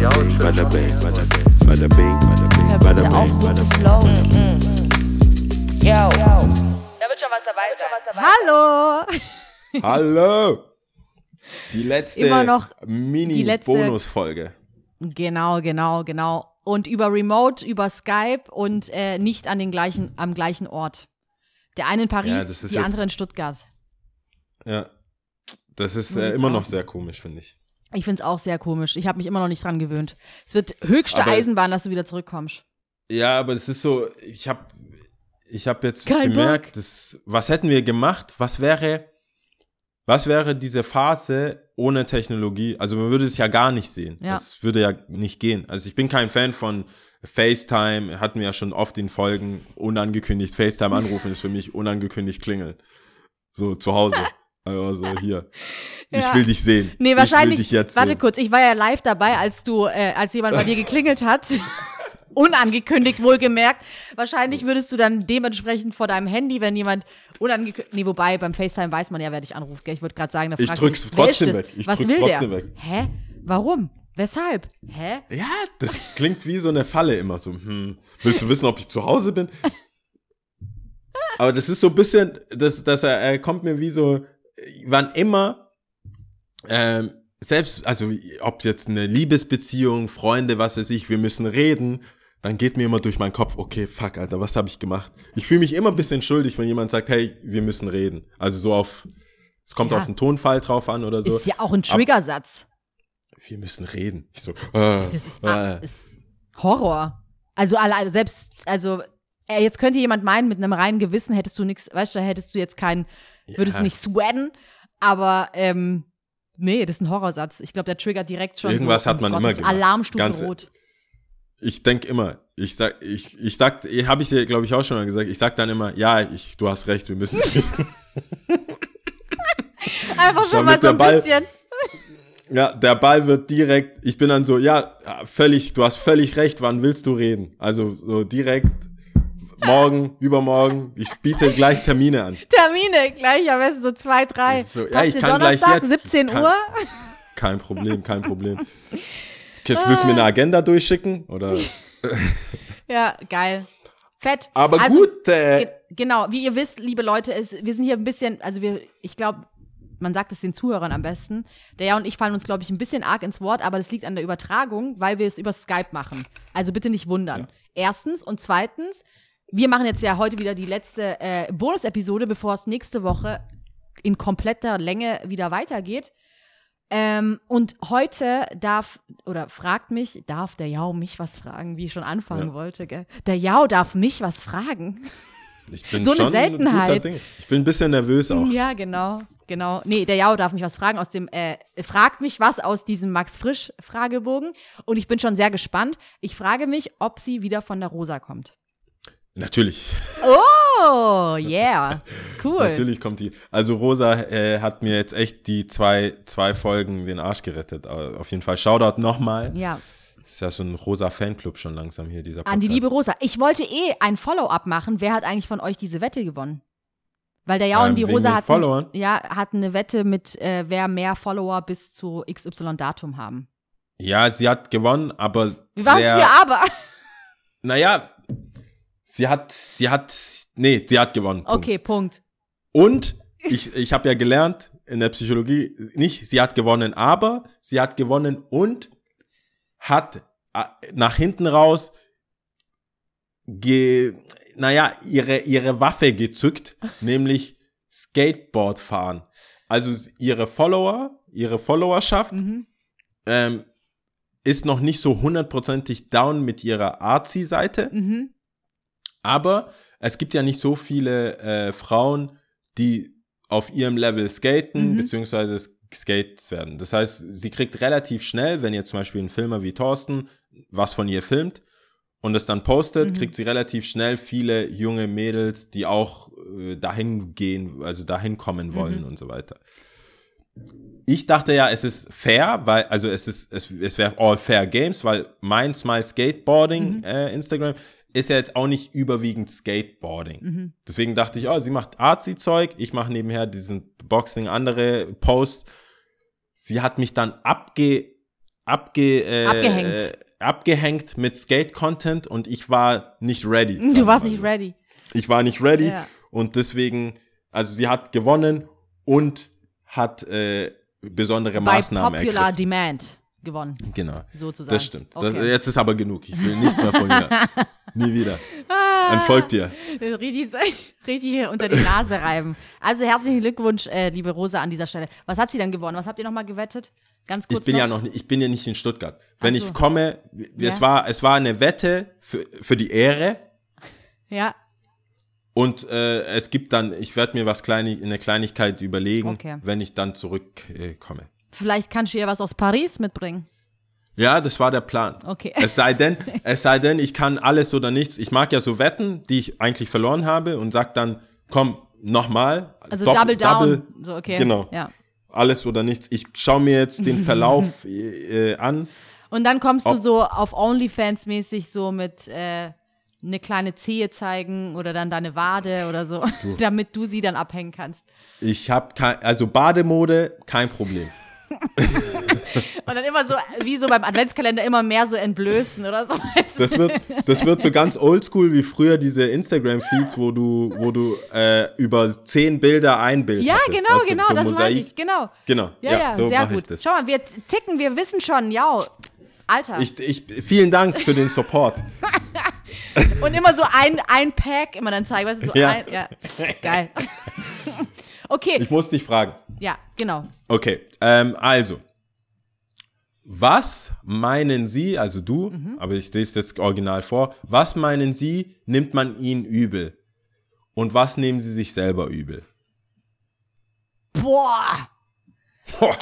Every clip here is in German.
bada bing, bada bing, bada bing, auf, so zu flowen. Yo. Da wird schon was dabei sein. Hallo! Hallo! Die letzte Immer noch die letzte- Mini-Bonus-Folge. Genau, genau, genau. Und über Remote, über Skype und äh, nicht an den gleichen, am gleichen Ort. Der eine in Ja, Paris, ist die jetzt- andere in Stuttgart. Ja. Das ist So äh, immer noch sehr komisch, finde ich. Ich finde es auch sehr komisch. Ich habe mich immer noch nicht dran gewöhnt. Es wird höchste Aber- Eisenbahn, dass du wieder zurückkommst. Ja, aber es ist so, ich habe ich hab jetzt Kein gemerkt, das, was hätten wir gemacht? Was wäre, was wäre diese Phase ohne Technologie? Also man würde es ja gar nicht sehen. Ja. Das würde ja nicht gehen. Also ich bin kein Fan von FaceTime, hatten wir ja schon oft in Folgen, unangekündigt FaceTime anrufen ist für mich unangekündigt klingeln. So zu Hause. Also hier. Ich Ja. will dich sehen. Nee, Ich wahrscheinlich. will dich jetzt warte sehen. kurz, ich war ja live dabei, als du, äh, als jemand bei dir geklingelt hat. Unangekündigt, wohlgemerkt. Wahrscheinlich würdest du dann dementsprechend vor deinem Handy, wenn jemand unangekündigt. Nee, wobei, beim FaceTime weiß man ja, wer dich anruft. Gell? Ich würde gerade sagen, da Ich fragst drück's du dich, wer trotzdem weg. Ich Was drück's will trotzdem der? weg. Hä? Warum? Weshalb? Hä? Ja, das klingt wie so eine Falle immer so. Hm, willst du wissen, ob ich zu Hause bin? Aber das ist so ein bisschen, das, das er, er kommt mir wie so, wann immer, ähm, selbst, also ob jetzt eine Liebesbeziehung, Freunde, was weiß ich, wir müssen reden, dann geht mir immer durch meinen Kopf, okay, fuck, Alter, was habe ich gemacht? Ich fühle mich immer ein bisschen schuldig, wenn jemand sagt, hey, wir müssen reden. Also so auf, es kommt Ja. auf den Tonfall drauf an oder so. Ist ja auch ein Triggersatz. wir müssen reden. Ich so, äh, Das ist, äh. ist Horror. Also alleine, selbst, also jetzt könnte jemand meinen, mit einem reinen Gewissen hättest du nichts, weißt du, da hättest du jetzt keinen, würdest Ja. nicht sweaten, aber ähm, nee, das ist ein Horrorsatz. Ich glaube, der triggert direkt schon Irgendwas so, hat man oh immer Gott, gemacht. Alarmstufe Ganz- rot. Ich denke immer, ich sag, ich, ich sag, habe ich dir, glaube ich, auch schon mal gesagt, ich sag dann immer, ja, ich, du hast recht, wir müssen. Einfach schon mal so ein Ball- bisschen. ja, der Ball wird direkt, ich bin dann so, ja, völlig, du hast völlig recht, wann willst du reden? Also so direkt morgen, übermorgen, ich biete gleich Termine an. Termine, gleich am besten so zwei, drei. So, ja, ich kann gleich Donnerstag, jetzt. 17 Kann- Uhr. Kein Problem, kein Problem. Okay, willst du mir eine Agenda durchschicken? Oder? Ja, geil. Fett. Aber also, gut, äh, Ge genau, wie ihr wisst, liebe Leute, es, wir sind hier ein bisschen, also wir, ich glaube, man sagt es den Zuhörern am besten. Der ja und ich fallen uns, glaube ich, ein bisschen arg ins Wort, aber das liegt an der Übertragung, weil wir es über Skype machen. Also bitte nicht wundern. Erstens und zweitens, wir machen jetzt ja heute wieder die letzte äh, Bonus-Episode, bevor es nächste Woche in kompletter Länge wieder weitergeht. Ähm, und heute darf, oder fragt mich, darf der Jau mich was fragen, wie ich schon anfangen Ja. wollte, gell? Der Jau darf mich was fragen. ich bin so eine ein Seltenheit. Ding. Ich bin ein bisschen nervös auch. Ja, genau, genau. Nee, der Jau darf mich was fragen aus dem, äh, fragt mich was aus diesem Max Frisch Fragebogen und ich bin schon sehr gespannt. Ich frage mich, ob sie wieder von der Rosa kommt. Natürlich. Oh, yeah. Cool. Natürlich kommt die. Also Rosa äh, hat mir jetzt echt die zwei, zwei Folgen den Arsch gerettet. Auf jeden Fall Shoutout nochmal. Ja, Ist ja schon ein rosa Fanclub schon langsam hier, dieser Podcast. an die liebe Rosa. Ich wollte eh ein Follow-up machen. Wer hat eigentlich von euch diese Wette gewonnen? Weil der Jau Ähm, und die Rosa hatten, Followern? ja, hatten eine Wette mit, äh, wer mehr Follower bis zu XY-Datum haben. Ja, sie hat gewonnen, aber Wie war es für aber? Naja, sie hat, sie hat, nee, sie hat gewonnen. Punkt. Okay, Punkt. Und ich, ich habe ja gelernt in der Psychologie, nicht sie hat gewonnen, aber sie hat gewonnen und hat äh, nach hinten raus ge, naja, ihre, ihre Waffe gezückt, nämlich Skateboard fahren. Also ihre Follower, ihre Followerschaft Mhm. ähm, ist noch nicht so hundertprozentig down mit ihrer Artsy-Seite. Mhm. Aber es gibt ja nicht so viele äh, Frauen, die auf ihrem Level skaten, Mhm. beziehungsweise sk- skate werden. Das heißt, sie kriegt relativ schnell, wenn ihr zum Beispiel ein Filmer wie Thorsten was von ihr filmt und es dann postet, Mhm. kriegt sie relativ schnell viele junge Mädels, die auch äh, dahin gehen, also dahin kommen wollen Mhm. und so weiter. Ich dachte ja, es ist fair, weil, also es ist, es, es wäre all fair games, weil mein Smile Skateboarding Mhm. äh, Instagram ist ja jetzt auch nicht überwiegend Skateboarding. Mhm. Deswegen dachte ich, oh, sie macht Artsy-Zeug, ich mache nebenher diesen Boxing, andere Posts. Sie hat mich dann abge, abge, äh, Abgehängt. Äh, abgehängt mit Skate-Content und ich war nicht ready. Du warst wir nicht ready. Ich war nicht ready Ja. und deswegen, also sie hat gewonnen und hat äh, besondere Bei Maßnahmen Popular ergriffen. Demand gewonnen, Genau, sozusagen. das stimmt. Das, Okay. jetzt ist aber genug. Ich will nichts mehr von ihr. Nie wieder. Ah. Entfolgt dir. Richtig, richtig unter die Nase reiben. Also herzlichen Glückwunsch, äh, liebe Rosa, an dieser Stelle. Was hat sie denn gewonnen? Was habt ihr nochmal gewettet? Ganz kurz Ich bin noch. ja noch nicht, ich bin ja nicht in Stuttgart. Wenn so. ich komme, Ja. es war, es war eine Wette für, für die Ehre Ja, und äh, es gibt dann, ich werde mir was kleine, eine Kleinigkeit überlegen, Okay. wenn ich dann zurückkomme. Äh. Vielleicht kannst du ihr was aus Paris mitbringen. ja, das war der Plan. Okay. Es sei denn, es sei denn, ich kann alles oder nichts. Ich mag ja so Wetten, die ich eigentlich verloren habe und sag dann, komm, nochmal. Also Dopp- Double Down. so, okay. Genau. Ja. Alles oder nichts. Ich schaue mir jetzt den Verlauf äh, an. Und dann kommst du so auf OnlyFans mäßig so mit äh, eine kleine Zehe zeigen oder dann deine Wade oder so, damit du sie dann abhängen kannst. Ich habe kein, also Bademode, kein Problem. Und dann immer so, wie so beim Adventskalender, immer mehr so entblößen oder so. Das wird, das wird so ganz oldschool wie früher diese Instagram-Feeds, wo du, wo du äh, über zehn Bilder ein Bild ja, hattest, genau, weißt du, genau, so das meine Mosaik. ich, genau. Genau, Ja, ja, so sehr gut. Schau mal, wir ticken, wir wissen schon, ja, Alter. Ich, ich, vielen Dank für den Support. Und immer so ein, ein Pack immer dann zeigen, weißt du, so Ja. ein, ja, geil. okay, Ich muss dich fragen. Ja, genau. Okay, ähm, also. Was meinen Sie, also du, Mhm. aber ich lese jetzt original vor, was meinen Sie, nimmt man Ihnen übel? Und was nehmen Sie sich selber übel? Boah,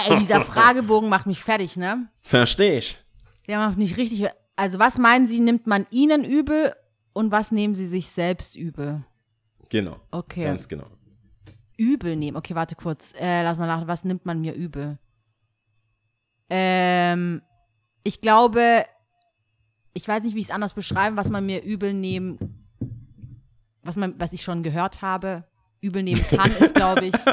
ey, dieser Fragebogen macht mich fertig, ne? Verstehe ich. Der macht mich richtig. Also, was meinen Sie, nimmt man Ihnen übel und was nehmen Sie sich selbst übel? Genau. Okay. Ganz genau. Übel nehmen. Okay, warte kurz. Äh, lass mal nach. Was nimmt man mir übel? Ähm, ich glaube, ich weiß nicht, wie ich es anders beschreiben, was man mir übel nehmen, was man, was ich schon gehört habe, übel nehmen kann, ist, glaube ich.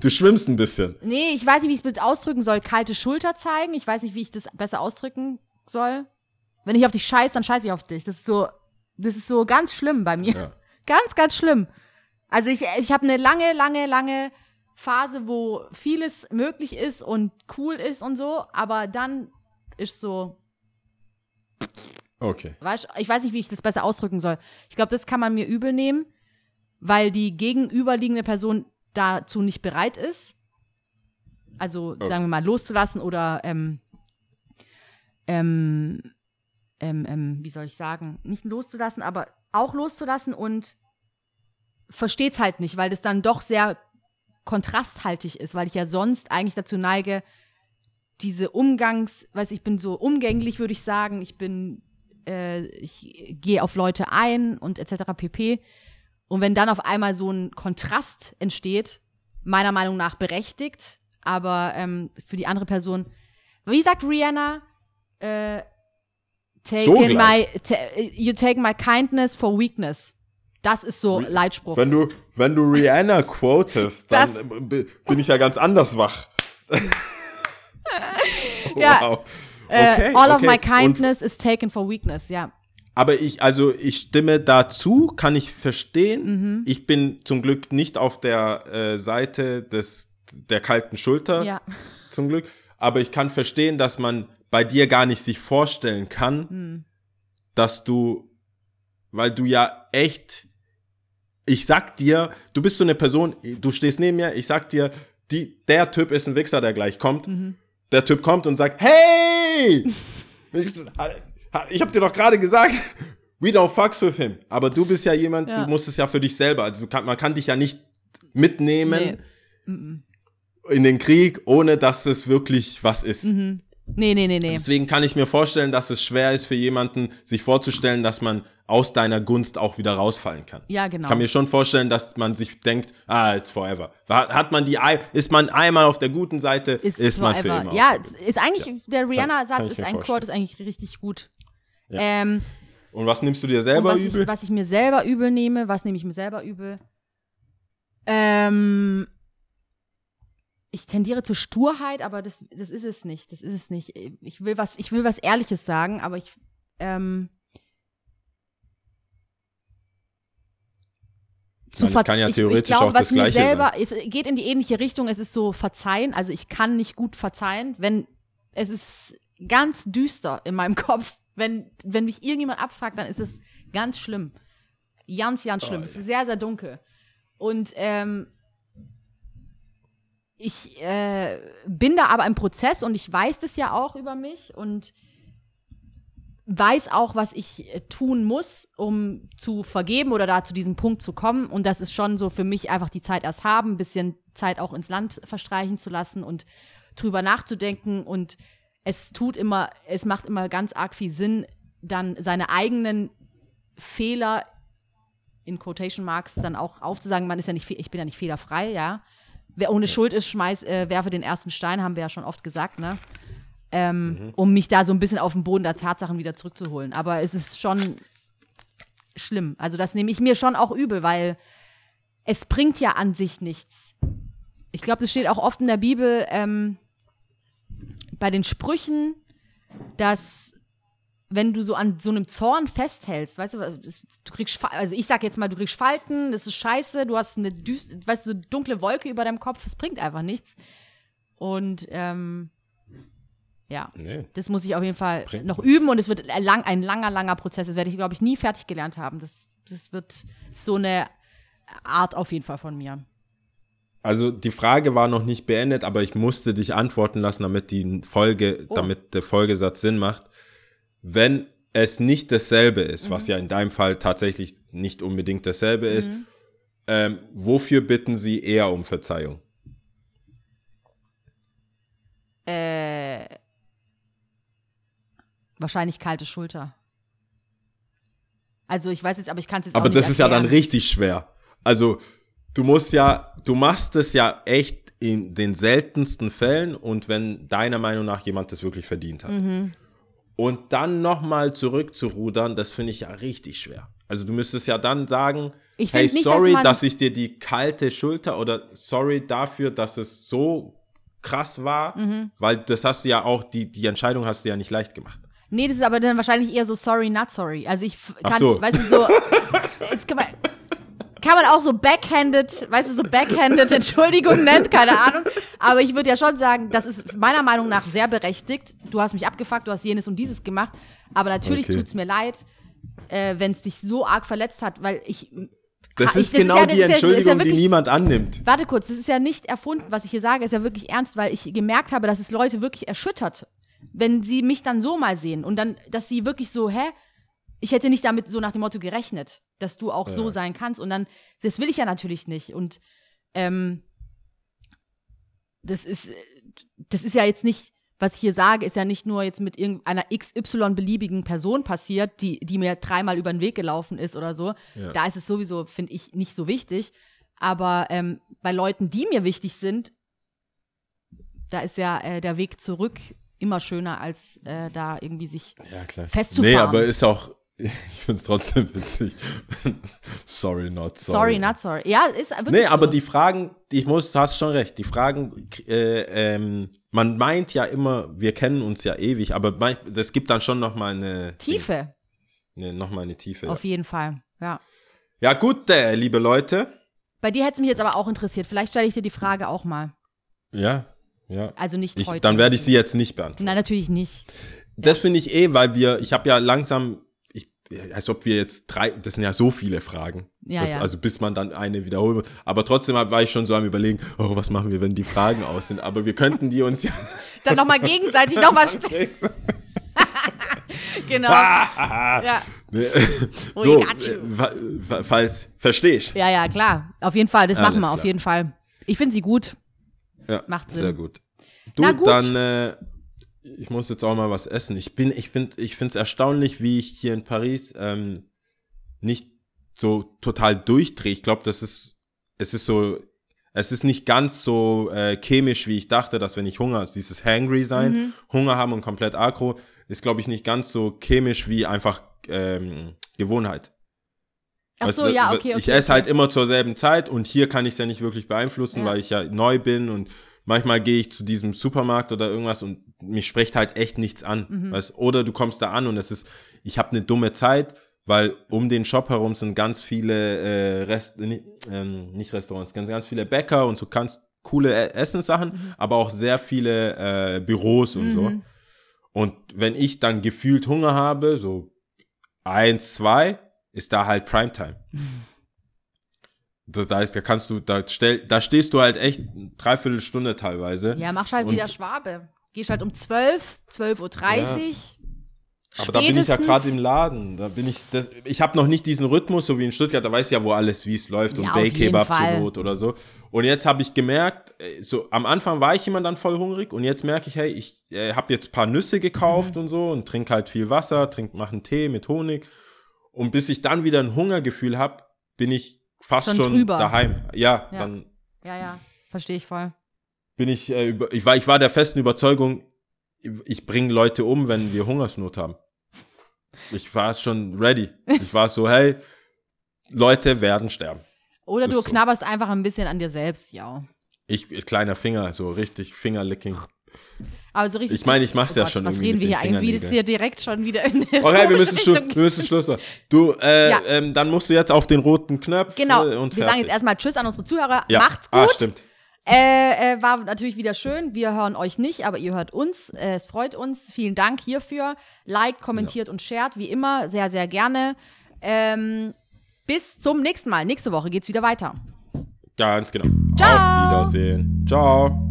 Du schwimmst ein bisschen. Nee, ich weiß nicht, wie ich es ausdrücken soll. Kalte Schulter zeigen. Ich weiß nicht, wie ich das besser ausdrücken soll. Wenn ich auf dich scheiße, dann scheiße ich auf dich. Das ist so, das ist so ganz schlimm bei mir. Ja. Ganz, ganz schlimm. Also ich, ich habe eine lange, lange, lange Phase, wo vieles möglich ist und cool ist und so, aber dann ist so, Okay. weißt, ich weiß nicht, wie ich das besser ausdrücken soll. Ich glaube, das kann man mir übel nehmen, weil die gegenüberliegende Person dazu nicht bereit ist. Also sagen wir mal loszulassen oder ähm, ähm, ähm, ähm, wie soll ich sagen, nicht loszulassen, aber auch loszulassen und versteht's halt nicht, weil das dann doch sehr kontrasthaltig ist, weil ich ja sonst eigentlich dazu neige, diese Umgangs, weiß ich bin so umgänglich, würde ich sagen, ich bin, äh, ich gehe auf Leute ein und etc. pp. Und wenn dann auf einmal so ein Kontrast entsteht, meiner Meinung nach berechtigt, aber ähm, für die andere Person, wie sagt Rihanna, äh, take So in my, you take my kindness for weakness. Das ist so Leitspruch. Wenn du, wenn du Rihanna quotest, dann Das- bin ich ja ganz anders wach. Ja, wow. Äh, Okay, all of okay. my Und- kindness is taken for weakness, ja. Aber ich, also ich stimme dazu, kann ich verstehen. Mhm. Ich bin zum Glück nicht auf der äh, Seite des, der kalten Schulter, Ja. zum Glück. Aber ich kann verstehen, dass man bei dir gar nicht sich vorstellen kann, Hm. dass du, weil du ja echt, ich sag dir, du bist so eine Person, du stehst neben mir, ich sag dir, die, der Typ ist ein Wichser, der gleich kommt. Mhm. Der Typ kommt und sagt, hey! Ich, ich hab dir doch gerade gesagt, we don't fucks with him. Aber du bist ja jemand, Ja. du musst es ja für dich selber. Also kann, man kann dich ja nicht mitnehmen in den Krieg, ohne dass es wirklich was ist. Mhm. Nee, nee, nee, nee. Deswegen kann ich mir vorstellen, dass es schwer ist für jemanden, sich vorzustellen, dass man aus deiner Gunst auch wieder rausfallen kann. Ja, genau. Ich kann mir schon vorstellen, dass man sich denkt, ah, it's forever. Hat man die, ist man einmal auf der guten Seite, ist, man für immer. Ja, der ist eigentlich, der kann Rihanna-Satz ist ein vorstellen. Quote, ist eigentlich richtig gut. Ja. Ähm, Und was nimmst du dir selber was übel? ich, was ich mir selber übel nehme, was nehme ich mir selber übel? Ähm, ich tendiere zur Sturheit, aber das, das ist es nicht. Das ist es nicht. Ich will was, ich will was Ehrliches sagen, aber ich, ähm, zu meine, es ver- kann ja ich, theoretisch ich glaub, auch das was mir Gleiche selber, es geht in die ähnliche Richtung, es ist so verzeihen, also ich kann nicht gut verzeihen, wenn es ist ganz düster in meinem Kopf, wenn, wenn mich irgendjemand abfuckt, dann ist es ganz schlimm. Ganz, ganz schlimm. Oh, es ist sehr, sehr dunkel. Und ähm, ich äh, bin da aber im Prozess und ich weiß das ja auch über mich und weiß auch, was ich äh, tun muss, um zu vergeben oder da zu diesem Punkt zu kommen. Und das ist schon so für mich einfach die Zeit erst haben, ein bisschen Zeit auch ins Land verstreichen zu lassen und drüber nachzudenken. Und es tut immer, es macht immer ganz arg viel Sinn, dann seine eigenen Fehler in Quotation Marks dann auch aufzusagen. Man ist ja nicht, ich bin ja nicht fehlerfrei, ja. Wer ohne Schuld ist, schmeiß, äh, werfe den ersten Stein, haben wir ja schon oft gesagt, ne? Ähm, Um mich da so ein bisschen auf den Boden der Tatsachen wieder zurückzuholen. Aber es ist schon schlimm. Also das nehme ich mir schon auch übel, weil es bringt ja an sich nichts. Ich glaube, das steht auch oft in der Bibel ähm, bei den Sprüchen, dass wenn du so an so einem Zorn festhältst, weißt du, das, du kriegst, also ich sag jetzt mal, du kriegst Falten, das ist scheiße, du hast eine düst, weißt du, so dunkle Wolke über deinem Kopf, es bringt einfach nichts. Und ähm, ja, Nee. das muss ich auf jeden Fall Bringt noch nichts. üben und es wird lang, ein langer, langer Prozess. Das werde ich, glaube ich, nie fertig gelernt haben. Das, das wird so eine Art auf jeden Fall von mir. Also die Frage war noch nicht beendet, aber ich musste dich antworten lassen, damit die Folge, Oh. damit der Folgesatz Sinn macht. Wenn es nicht dasselbe ist, was ja in deinem Fall tatsächlich nicht unbedingt dasselbe ist, ähm, wofür bitten sie eher um Verzeihung? Äh, wahrscheinlich kalte Schulter. Also ich weiß jetzt, aber ich kann es jetzt auch Aber nicht das ist ja dann erklären. richtig schwer. Also du musst ja, du machst es ja echt in den seltensten Fällen und wenn deiner Meinung nach jemand das wirklich verdient hat. Mhm. Und dann nochmal zurückzurudern, das finde ich ja richtig schwer. Also du müsstest ja dann sagen, Ich hey, nicht, dass sorry, man- dass ich dir die kalte Schulter oder sorry dafür, dass es so krass war, Mhm. weil das hast du ja auch, die, die Entscheidung hast du ja nicht leicht gemacht. Nee, das ist aber dann wahrscheinlich eher so sorry, not sorry. Also ich kann, so. weißt du, so, kann man, kann man auch so backhanded, weißt du, so backhanded Entschuldigung nennen, keine Ahnung. Aber ich würde ja schon sagen, das ist meiner Meinung nach sehr berechtigt. Du hast mich abgefuckt, du hast jenes und dieses gemacht. Aber natürlich Okay. tut's mir leid, äh, wenn es dich so arg verletzt hat, weil ich. Das ha- ich- ist genau ja- die das ist ja- das ist ja Entschuldigung, die wirklich- niemand annimmt. Warte kurz, das ist ja nicht erfunden, was ich hier sage, ist ja wirklich ernst, weil ich gemerkt habe, dass es Leute wirklich erschüttert, wenn sie mich dann so mal sehen und dann, dass sie wirklich so, hä? Ich hätte nicht damit so nach dem Motto gerechnet, dass du auch so sein kannst und dann, das will ich ja natürlich nicht und ähm, das ist, das ist ja jetzt nicht, was ich hier sage, ist ja nicht nur jetzt mit irgendeiner XY-beliebigen Person passiert, die, die mir dreimal über den Weg gelaufen ist oder so. Ja. Da ist es sowieso, finde ich, nicht so wichtig. Aber ähm, bei Leuten, die mir wichtig sind, da ist ja äh, der Weg zurück immer schöner, als äh, da irgendwie sich Ja, festzufahren. Nee, aber ist auch, ich finde es trotzdem witzig. sorry, not sorry. sorry, not sorry. Ja, ist wirklich Nee, aber so. die Fragen, ich muss, du hast schon recht, die Fragen, äh, ähm, man meint ja immer, wir kennen uns ja ewig, aber das gibt dann schon nochmal eine Tiefe, Ne, nochmal eine Tiefe. Ja, auf jeden Fall. Ja. ja gut, äh, liebe Leute. Bei dir hätte es mich jetzt aber auch interessiert. Vielleicht stelle ich dir die Frage auch mal. Ja, ja. Also nicht Ich, heute. dann werde ich sie jetzt nicht beantworten. Nein, natürlich nicht. Das finde ich eh, weil wir, ich habe ja langsam, ich, als ob wir jetzt drei, das sind ja so viele Fragen. Ja, das, ja. Also bis man dann eine wiederholt. Aber trotzdem war ich schon so am überlegen, oh, was machen wir, wenn die Fragen aus sind. Aber wir könnten die uns ja. Dann nochmal gegenseitig nochmal stellen. genau. ja. Ne, Oh, so, äh, fa- fa- falls, verstehst ja, ja, klar. Auf jeden Fall. Das machen Alles wir auf klar. jeden Fall. Ich finde sie gut. Ja, Macht Sinn. Sehr gut. Du, Na gut. dann, äh, ich muss jetzt auch mal was essen. Ich bin, ich finde, ich finde es erstaunlich, wie ich hier in Paris ähm, nicht so total durchdrehe. Ich glaube, das ist, es ist so, es ist nicht ganz so äh, chemisch, wie ich dachte, dass wenn ich Hunger, also dieses Hangry sein, Mhm. Hunger haben und komplett aggro, ist, glaube ich, nicht ganz so chemisch wie einfach ähm, Gewohnheit. Ach so, du, ja, okay, okay. Ich esse okay. halt immer zur selben Zeit und hier kann ich es ja nicht wirklich beeinflussen, Ja. weil ich ja neu bin und manchmal gehe ich zu diesem Supermarkt oder irgendwas und mich spricht halt echt nichts an. Mhm. Weißt? Oder du kommst da an und es ist, ich habe eine dumme Zeit, weil um den Shop herum sind ganz viele äh, Rest, äh, nicht Restaurants, ganz, ganz viele Bäcker und so kannst coole E- Essenssachen, Mhm. aber auch sehr viele äh, Büros und so. Und wenn ich dann gefühlt Hunger habe, so eins, zwei, ist da halt Primetime. Das heißt, da kannst du, da, stell, da stehst du halt echt eine Dreiviertelstunde teilweise. Ja, mach halt wieder Schwabe. Gehst halt um 12, 12.30 Uhr. Aber da bin ich ja gerade im Laden. Da bin ich, das, ich habe noch nicht diesen Rhythmus, so wie in Stuttgart. Da weiß ich ja, wo alles, wie es läuft Ja, und Bay-Kebab zur. Not oder so. Und jetzt habe ich gemerkt, äh, so am Anfang war ich immer dann voll hungrig und jetzt merke ich, hey, ich äh, habe jetzt ein paar Nüsse gekauft Mhm. und so und trinke halt viel Wasser, trink, mache einen Tee mit Honig. Und bis ich dann wieder ein Hungergefühl habe, bin ich fast Schon schon, daheim. Ja, Ja. dann Ja, ja, verstehe ich voll. bin ich, äh, über, ich war, ich war der festen Überzeugung, ich bringe Leute um, wenn wir Hungersnot haben. Ich war schon ready. Ich war so, hey, Leute werden sterben. Oder Ist du so. knabberst einfach ein bisschen an dir selbst, ja. Ich, kleiner Finger, so richtig Fingerlicking. Aber so richtig. Ich meine, ich mach's ja Gott, schon Was reden wir hier eigentlich? Das ist Fingernägeln. hier direkt schon wieder in der Okay, wir müssen, Schlu wir müssen Schluss machen. Du, äh, Ja. ähm, dann musst du jetzt auf den roten Knopf Genau. äh, und wir sagen jetzt erstmal Tschüss an unsere Zuhörer. ja. Macht's Ah, gut. stimmt. Äh, äh, war natürlich wieder schön. Wir hören euch nicht, aber ihr hört uns. Äh, es freut uns. Vielen Dank hierfür. Liked, kommentiert und shared, wie immer, sehr, sehr gerne. Ähm, bis zum nächsten Mal. Nächste Woche geht's wieder weiter. Ganz genau. Ciao. Auf Wiedersehen. Ciao.